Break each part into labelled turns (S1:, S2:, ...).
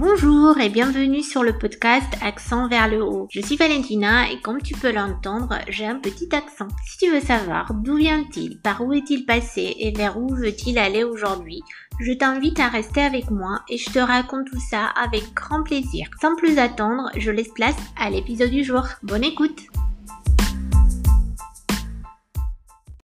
S1: Bonjour et bienvenue sur le podcast Accent vers le haut. Je suis Valentina et comme tu peux l'entendre, j'ai un petit accent. Si tu veux savoir d'où vient-il, par où est-il passé et vers où veut-il aller aujourd'hui, je t'invite à rester avec moi et je te raconte tout ça avec grand plaisir. Sans plus attendre, je laisse place à l'épisode du jour. Bonne écoute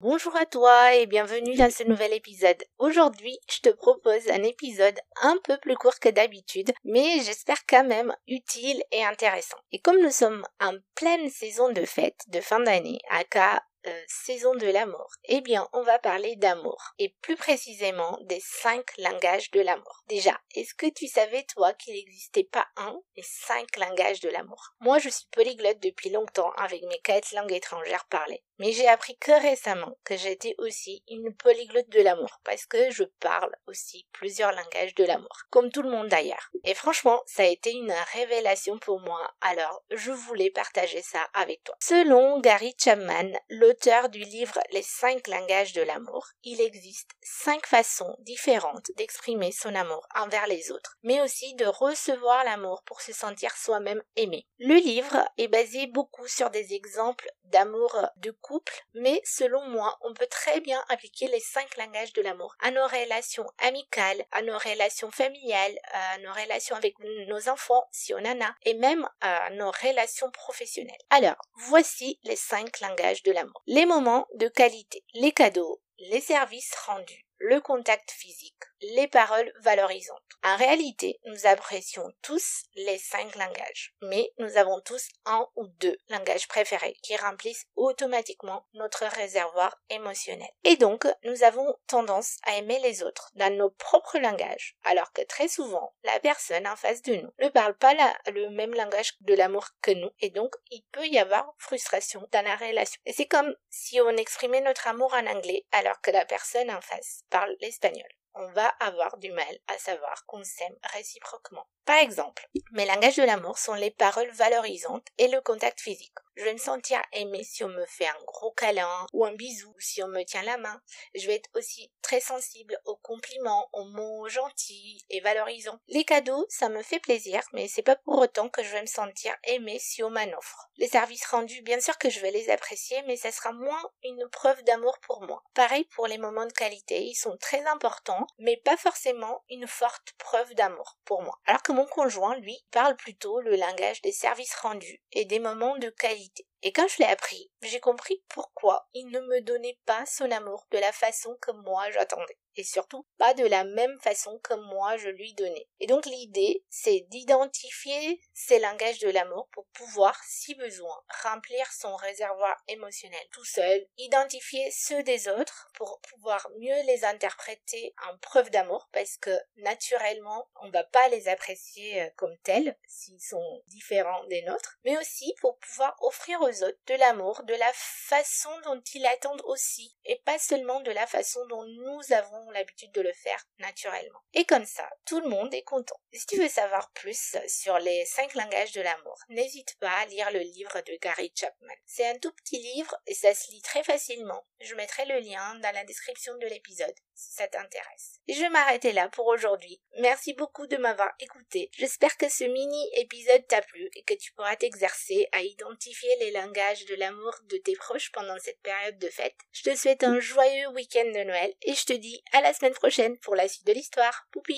S1: Bonjour à toi et bienvenue dans ce nouvel épisode. Aujourd'hui, je te propose un épisode un peu plus court que d'habitude, mais j'espère quand même utile et intéressant. Et comme nous sommes en pleine saison de fête de fin d'année, aka euh, saison de l'amour Eh bien, on va parler d'amour et plus précisément des cinq langages de l'amour. Déjà, est-ce que tu savais toi qu'il n'existait pas un, mais cinq langages de l'amour? Moi, je suis polyglotte depuis longtemps avec mes quatre langues étrangères parlées. Mais j'ai appris que récemment que j'étais aussi une polyglotte de l'amour parce que je parle aussi plusieurs langages de l'amour, comme tout le monde d'ailleurs. Et franchement, ça a été une révélation pour moi, alors je voulais partager ça avec toi. Selon Gary Chapman, l'auteur du livre Les cinq langages de l'amour, il existe cinq façons différentes d'exprimer son amour envers les autres, mais aussi de recevoir l'amour pour se sentir soi-même aimé. Le livre est basé beaucoup sur des exemples d'amour de couple, mais selon moi, on peut très bien appliquer les cinq langages de l'amour à nos relations amicales, à nos relations familiales, à nos relations avec nos enfants, si on en a, et même à nos relations professionnelles. Alors, voici les cinq langages de l'amour. Les moments de qualité, les cadeaux, les services rendus, le contact physique, les paroles valorisantes. En réalité, nous apprécions tous les cinq langages, mais nous avons tous un ou deux langages préférés qui remplissent automatiquement notre réservoir émotionnel. Et donc, nous avons tendance à aimer les autres dans nos propres langages, alors que très souvent, la personne en face de nous ne parle pas le même langage de l'amour que nous, et donc il peut y avoir frustration dans la relation. Et c'est comme si on exprimait notre amour en anglais alors que la personne en face l'espagnol on va avoir du mal à savoir qu'on s'aime réciproquement. Par exemple, mes langages de l'amour sont les paroles valorisantes et le contact physique. Je vais me sentir aimée si on me fait un gros câlin ou un bisou, si on me tient la main. Je vais être aussi très sensible aux compliments, aux mots gentils et valorisants. Les cadeaux, ça me fait plaisir, mais c'est pas pour autant que je vais me sentir aimée si on m'en offre. Les services rendus, bien sûr que je vais les apprécier, mais ça sera moins une preuve d'amour pour moi. Pareil pour les moments de qualité, ils sont très importants, mais pas forcément une forte preuve d'amour pour moi. Alors que mon conjoint, lui, parle plutôt le langage des services rendus et des moments de qualité. Et quand je l'ai appris, j'ai compris pourquoi il ne me donnait pas son amour de la façon que moi j'attendais et surtout pas de la même façon que moi je lui donnais. Et donc l'idée, c'est d'identifier ces langages de l'amour pour pouvoir, si besoin, remplir son réservoir émotionnel tout seul, identifier ceux des autres pour pouvoir mieux les interpréter en preuve d'amour parce que naturellement, on va pas les apprécier euh, comme tels s'ils sont différents des nôtres, mais aussi pour pouvoir offrir aux autres de l'amour de la façon dont ils attendent aussi et pas seulement de la façon dont nous avons l'habitude de le faire naturellement. Et comme ça, tout le monde est content. Si tu veux savoir plus sur les cinq langages de l'amour, n'hésite pas à lire le livre de Gary Chapman. C'est un tout petit livre et ça se lit très facilement. Je mettrai le lien dans la description de l'épisode si ça t'intéresse. Je vais là pour aujourd'hui. Merci beaucoup de m'avoir écouté. J'espère que ce mini épisode t'a plu et que tu pourras t'exercer à identifier les langages de l'amour de tes proches pendant cette période de fête. Je te souhaite un joyeux week-end de Noël et je te dis à la semaine prochaine pour la suite de l'histoire. Poupi